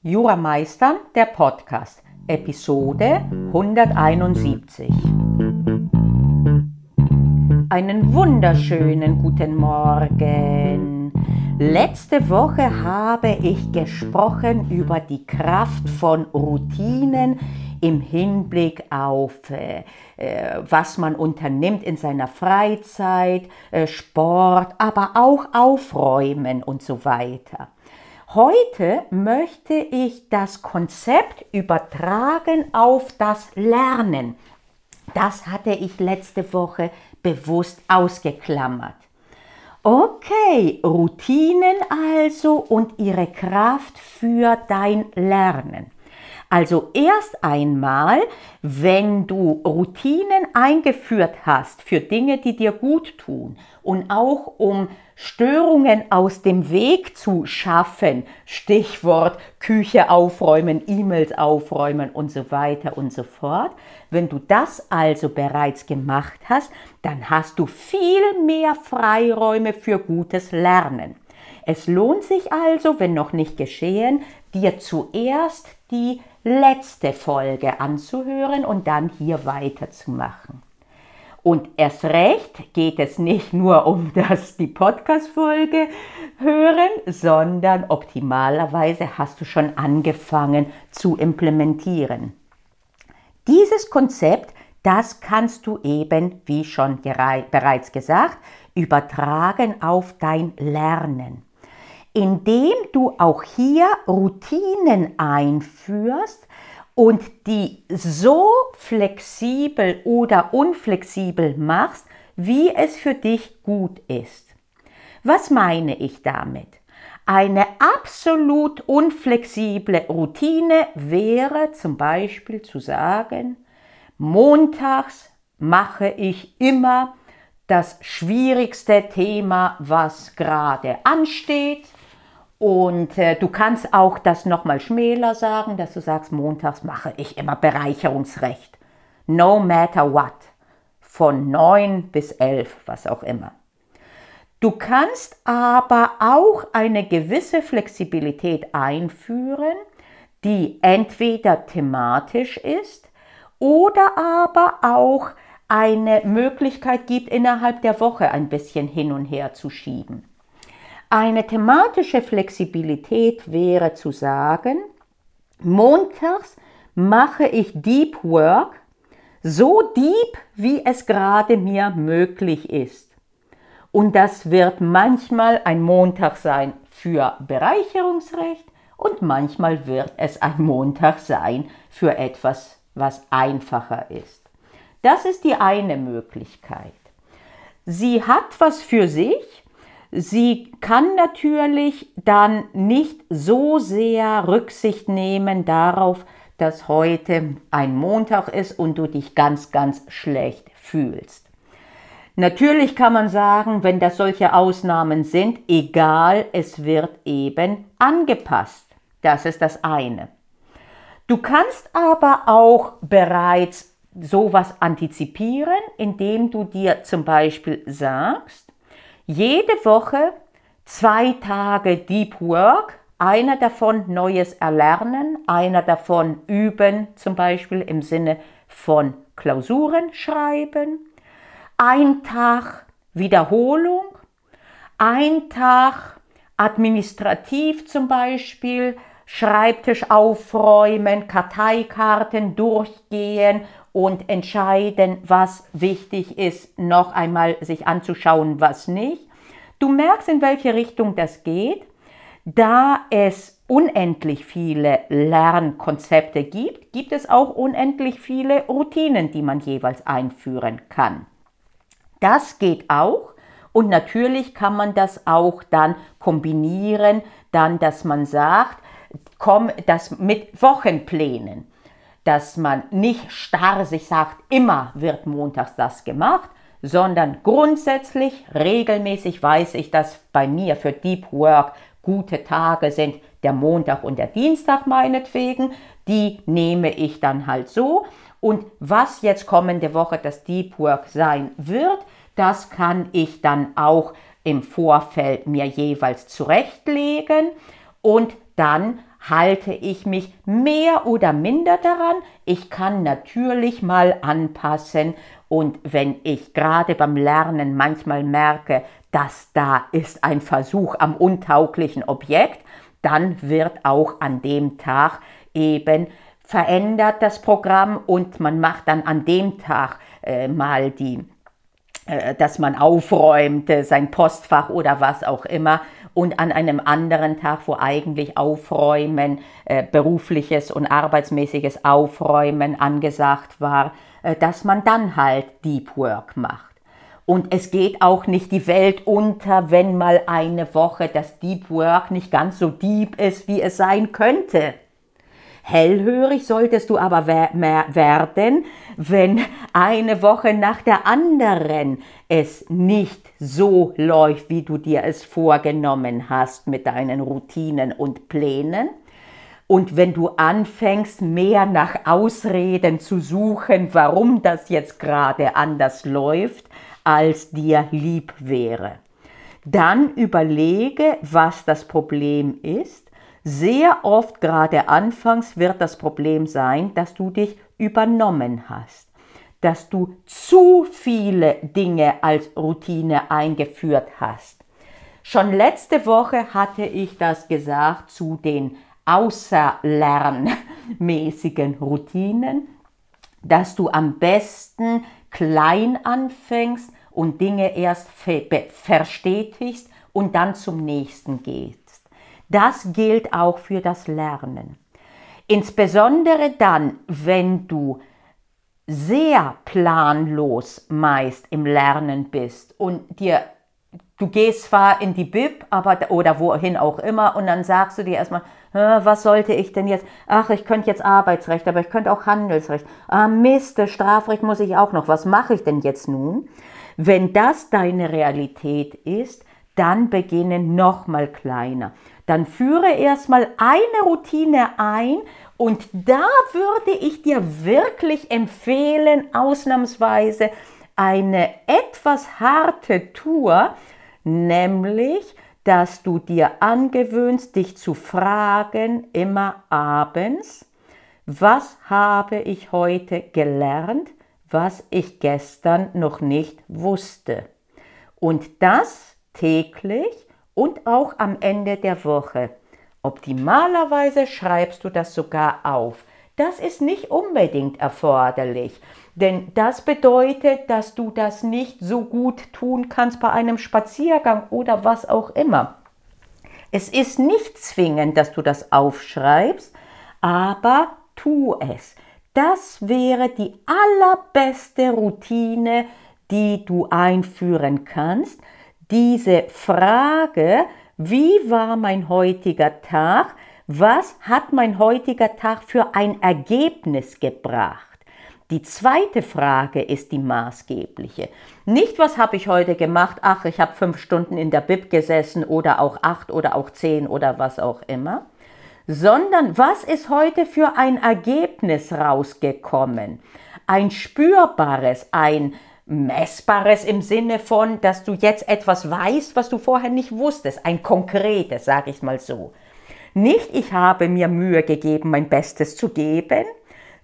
Jura Meistern, der Podcast, Episode 171. Einen wunderschönen guten Morgen. Letzte Woche habe ich gesprochen über die Kraft von Routinen im Hinblick auf, äh, was man unternimmt in seiner Freizeit, äh, Sport, aber auch Aufräumen und so weiter. Heute möchte ich das Konzept übertragen auf das Lernen. Das hatte ich letzte Woche bewusst ausgeklammert. Okay, Routinen also und ihre Kraft für dein Lernen. Also erst einmal, wenn du Routinen eingeführt hast für Dinge, die dir gut tun und auch um Störungen aus dem Weg zu schaffen, Stichwort Küche aufräumen, E-Mails aufräumen und so weiter und so fort. Wenn du das also bereits gemacht hast, dann hast du viel mehr Freiräume für gutes Lernen. Es lohnt sich also, wenn noch nicht geschehen, dir zuerst die letzte Folge anzuhören und dann hier weiterzumachen. Und erst recht geht es nicht nur um das, die Podcast-Folge hören, sondern optimalerweise hast du schon angefangen zu implementieren. Dieses Konzept, das kannst du eben, wie schon bereits gesagt, übertragen auf dein Lernen indem du auch hier Routinen einführst und die so flexibel oder unflexibel machst, wie es für dich gut ist. Was meine ich damit? Eine absolut unflexible Routine wäre zum Beispiel zu sagen, montags mache ich immer das schwierigste Thema, was gerade ansteht. Und äh, du kannst auch das nochmal schmäler sagen, dass du sagst, montags mache ich immer Bereicherungsrecht. No matter what. Von 9 bis 11, was auch immer. Du kannst aber auch eine gewisse Flexibilität einführen, die entweder thematisch ist oder aber auch eine Möglichkeit gibt, innerhalb der Woche ein bisschen hin und her zu schieben. Eine thematische Flexibilität wäre zu sagen, montags mache ich Deep Work, so deep, wie es gerade mir möglich ist. Und das wird manchmal ein Montag sein für Bereicherungsrecht und manchmal wird es ein Montag sein für etwas, was einfacher ist. Das ist die eine Möglichkeit. Sie hat was für sich, Sie kann natürlich dann nicht so sehr Rücksicht nehmen darauf, dass heute ein Montag ist und du dich ganz, ganz schlecht fühlst. Natürlich kann man sagen, wenn das solche Ausnahmen sind, egal, es wird eben angepasst. Das ist das eine. Du kannst aber auch bereits sowas antizipieren, indem du dir zum Beispiel sagst, jede Woche zwei Tage Deep Work, einer davon Neues erlernen, einer davon üben, zum Beispiel im Sinne von Klausuren schreiben, ein Tag Wiederholung, ein Tag administrativ zum Beispiel, Schreibtisch aufräumen, Karteikarten durchgehen und entscheiden, was wichtig ist, noch einmal sich anzuschauen, was nicht. Du merkst, in welche Richtung das geht. Da es unendlich viele Lernkonzepte gibt, gibt es auch unendlich viele Routinen, die man jeweils einführen kann. Das geht auch und natürlich kann man das auch dann kombinieren, dann, dass man sagt, komm, das mit Wochenplänen dass man nicht starr sich sagt, immer wird montags das gemacht, sondern grundsätzlich, regelmäßig weiß ich, dass bei mir für Deep Work gute Tage sind, der Montag und der Dienstag meinetwegen, die nehme ich dann halt so. Und was jetzt kommende Woche das Deep Work sein wird, das kann ich dann auch im Vorfeld mir jeweils zurechtlegen und dann halte ich mich mehr oder minder daran. Ich kann natürlich mal anpassen und wenn ich gerade beim Lernen manchmal merke, dass da ist ein Versuch am untauglichen Objekt, dann wird auch an dem Tag eben verändert das Programm und man macht dann an dem Tag äh, mal die, äh, dass man aufräumt, äh, sein Postfach oder was auch immer und an einem anderen Tag, wo eigentlich Aufräumen, äh, berufliches und arbeitsmäßiges Aufräumen angesagt war, äh, dass man dann halt Deep Work macht. Und es geht auch nicht die Welt unter, wenn mal eine Woche das Deep Work nicht ganz so deep ist, wie es sein könnte. Hellhörig solltest du aber werden, wenn eine Woche nach der anderen es nicht so läuft, wie du dir es vorgenommen hast mit deinen Routinen und Plänen. Und wenn du anfängst, mehr nach Ausreden zu suchen, warum das jetzt gerade anders läuft, als dir lieb wäre, dann überlege, was das Problem ist sehr oft, gerade anfangs, wird das Problem sein, dass du dich übernommen hast, dass du zu viele Dinge als Routine eingeführt hast. Schon letzte Woche hatte ich das gesagt zu den außerlernmäßigen Routinen, dass du am besten klein anfängst und Dinge erst verstetigst und dann zum nächsten gehst. Das gilt auch für das Lernen. Insbesondere dann, wenn du sehr planlos meist im Lernen bist und dir du gehst zwar in die Bib, aber oder wohin auch immer und dann sagst du dir erstmal, was sollte ich denn jetzt? Ach, ich könnte jetzt Arbeitsrecht, aber ich könnte auch Handelsrecht. Ah, Mist, Strafrecht muss ich auch noch. Was mache ich denn jetzt nun? Wenn das deine Realität ist, dann beginnen noch mal kleiner dann führe erstmal eine Routine ein und da würde ich dir wirklich empfehlen, ausnahmsweise eine etwas harte Tour, nämlich, dass du dir angewöhnst, dich zu fragen, immer abends, was habe ich heute gelernt, was ich gestern noch nicht wusste. Und das täglich und auch am Ende der Woche. Optimalerweise schreibst du das sogar auf. Das ist nicht unbedingt erforderlich, denn das bedeutet, dass du das nicht so gut tun kannst bei einem Spaziergang oder was auch immer. Es ist nicht zwingend, dass du das aufschreibst, aber tu es. Das wäre die allerbeste Routine, die du einführen kannst, diese Frage, wie war mein heutiger Tag, was hat mein heutiger Tag für ein Ergebnis gebracht? Die zweite Frage ist die maßgebliche. Nicht, was habe ich heute gemacht? Ach, ich habe fünf Stunden in der Bib gesessen oder auch acht oder auch zehn oder was auch immer. Sondern, was ist heute für ein Ergebnis rausgekommen? Ein spürbares, ein Messbares im Sinne von, dass du jetzt etwas weißt, was du vorher nicht wusstest. Ein konkretes, sage ich mal so. Nicht, ich habe mir Mühe gegeben, mein Bestes zu geben,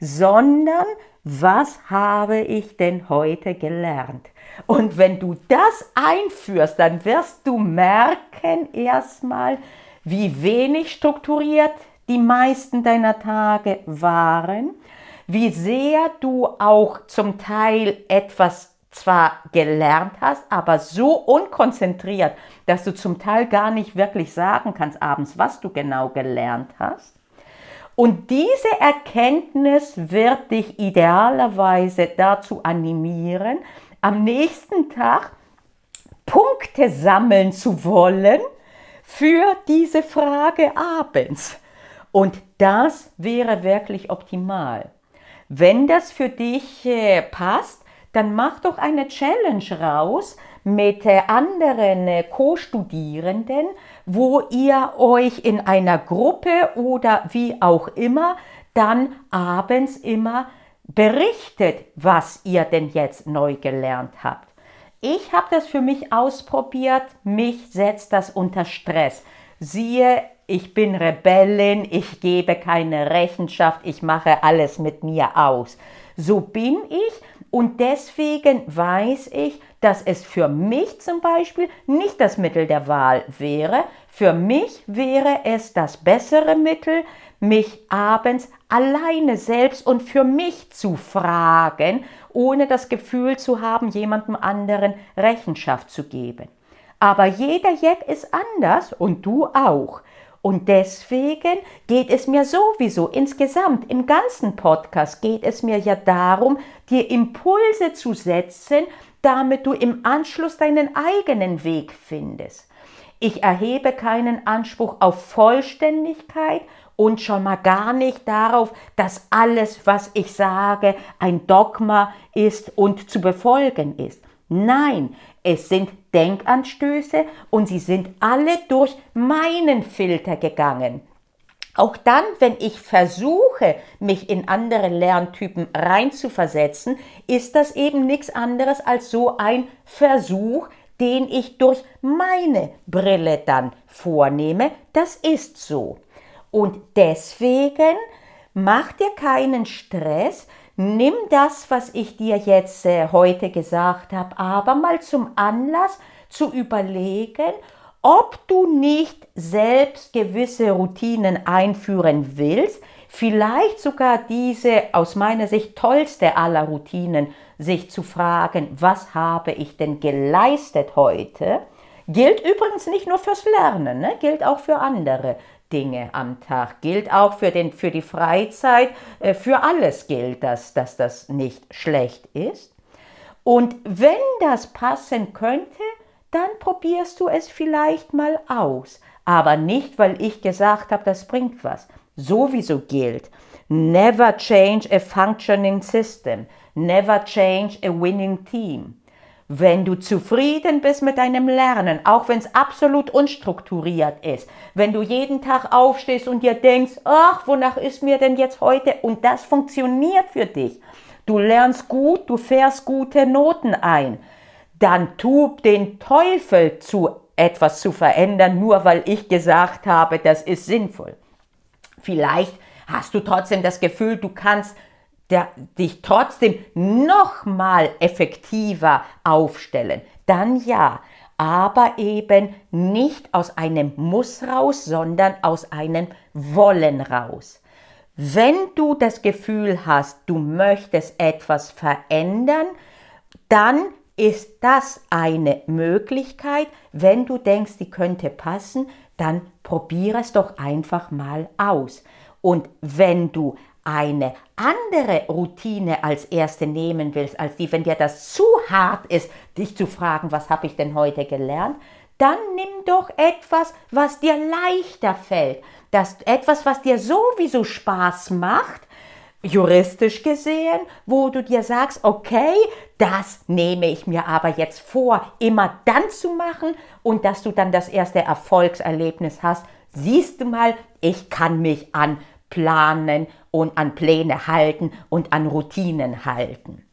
sondern was habe ich denn heute gelernt? Und wenn du das einführst, dann wirst du merken erstmal, wie wenig strukturiert die meisten deiner Tage waren, wie sehr du auch zum Teil etwas zwar gelernt hast, aber so unkonzentriert, dass du zum Teil gar nicht wirklich sagen kannst abends, was du genau gelernt hast. Und diese Erkenntnis wird dich idealerweise dazu animieren, am nächsten Tag Punkte sammeln zu wollen für diese Frage abends. Und das wäre wirklich optimal. Wenn das für dich äh, passt, dann mach doch eine Challenge raus mit anderen äh, Co-Studierenden, wo ihr euch in einer Gruppe oder wie auch immer dann abends immer berichtet, was ihr denn jetzt neu gelernt habt. Ich habe das für mich ausprobiert, mich setzt das unter Stress. Siehe ich bin Rebellin, ich gebe keine Rechenschaft, ich mache alles mit mir aus. So bin ich und deswegen weiß ich, dass es für mich zum Beispiel nicht das Mittel der Wahl wäre. Für mich wäre es das bessere Mittel, mich abends alleine selbst und für mich zu fragen, ohne das Gefühl zu haben, jemandem anderen Rechenschaft zu geben. Aber jeder Jack ist anders und du auch. Und deswegen geht es mir sowieso insgesamt im ganzen Podcast geht es mir ja darum, dir Impulse zu setzen, damit du im Anschluss deinen eigenen Weg findest. Ich erhebe keinen Anspruch auf Vollständigkeit und schon mal gar nicht darauf, dass alles, was ich sage, ein Dogma ist und zu befolgen ist. Nein, es sind Denkanstöße und sie sind alle durch meinen Filter gegangen. Auch dann, wenn ich versuche, mich in andere Lerntypen reinzuversetzen, ist das eben nichts anderes als so ein Versuch, den ich durch meine Brille dann vornehme. Das ist so. Und deswegen mach dir keinen Stress, nimm das, was ich dir jetzt äh, heute gesagt habe, aber mal zum Anlass zu überlegen, ob du nicht selbst gewisse Routinen einführen willst, vielleicht sogar diese aus meiner Sicht tollste aller Routinen, sich zu fragen, was habe ich denn geleistet heute, gilt übrigens nicht nur fürs Lernen, ne? gilt auch für andere Dinge am Tag, gilt auch für, den, für die Freizeit, äh, für alles gilt das, dass das nicht schlecht ist. Und wenn das passen könnte, dann probierst du es vielleicht mal aus. Aber nicht, weil ich gesagt habe, das bringt was. Sowieso gilt, never change a functioning system, never change a winning team. Wenn du zufrieden bist mit deinem Lernen, auch wenn es absolut unstrukturiert ist, wenn du jeden Tag aufstehst und dir denkst, ach, wonach ist mir denn jetzt heute? Und das funktioniert für dich. Du lernst gut, du fährst gute Noten ein dann tu den Teufel zu etwas zu verändern, nur weil ich gesagt habe, das ist sinnvoll. Vielleicht hast du trotzdem das Gefühl, du kannst der, dich trotzdem noch mal effektiver aufstellen. Dann ja, aber eben nicht aus einem Muss raus, sondern aus einem Wollen raus. Wenn du das Gefühl hast, du möchtest etwas verändern, dann ist das eine Möglichkeit. Wenn du denkst, die könnte passen, dann probiere es doch einfach mal aus. Und wenn du eine andere Routine als erste nehmen willst, als die, wenn dir das zu hart ist, dich zu fragen, was habe ich denn heute gelernt, dann nimm doch etwas, was dir leichter fällt. Das etwas, was dir sowieso Spaß macht, juristisch gesehen, wo du dir sagst, okay, das nehme ich mir aber jetzt vor, immer dann zu machen und dass du dann das erste Erfolgserlebnis hast. Siehst du mal, ich kann mich an Planen und an Pläne halten und an Routinen halten.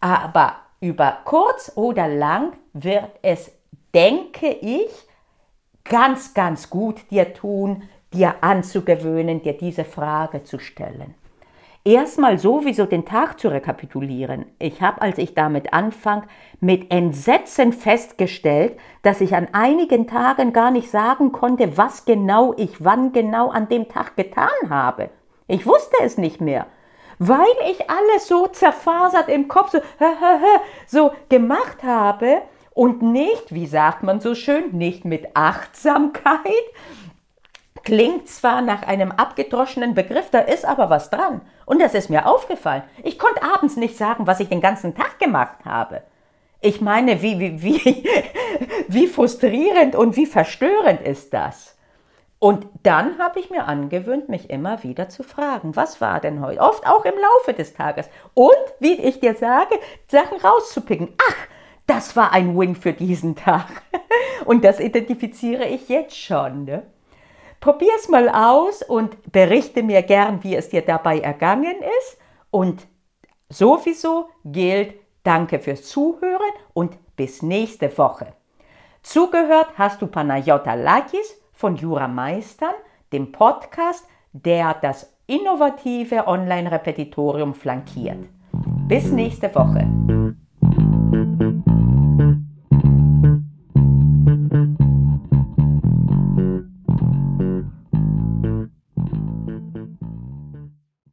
Aber über kurz oder lang wird es, denke ich, ganz, ganz gut dir tun, dir anzugewöhnen, dir diese Frage zu stellen erstmal sowieso den Tag zu rekapitulieren. Ich habe, als ich damit anfang, mit Entsetzen festgestellt, dass ich an einigen Tagen gar nicht sagen konnte, was genau ich wann genau an dem Tag getan habe. Ich wusste es nicht mehr, weil ich alles so zerfasert im Kopf so, so gemacht habe und nicht, wie sagt man so schön, nicht mit Achtsamkeit, Klingt zwar nach einem abgedroschenen Begriff, da ist aber was dran. Und das ist mir aufgefallen. Ich konnte abends nicht sagen, was ich den ganzen Tag gemacht habe. Ich meine, wie, wie, wie, wie frustrierend und wie verstörend ist das? Und dann habe ich mir angewöhnt, mich immer wieder zu fragen, was war denn heute? Oft auch im Laufe des Tages. Und, wie ich dir sage, Sachen rauszupicken. Ach, das war ein Win für diesen Tag. Und das identifiziere ich jetzt schon. Ne? Probier's mal aus und berichte mir gern, wie es dir dabei ergangen ist. Und sowieso gilt Danke fürs Zuhören und bis nächste Woche. Zugehört hast du Panayota Lakis von Jura Meistern, dem Podcast, der das innovative Online-Repetitorium flankiert. Bis nächste Woche.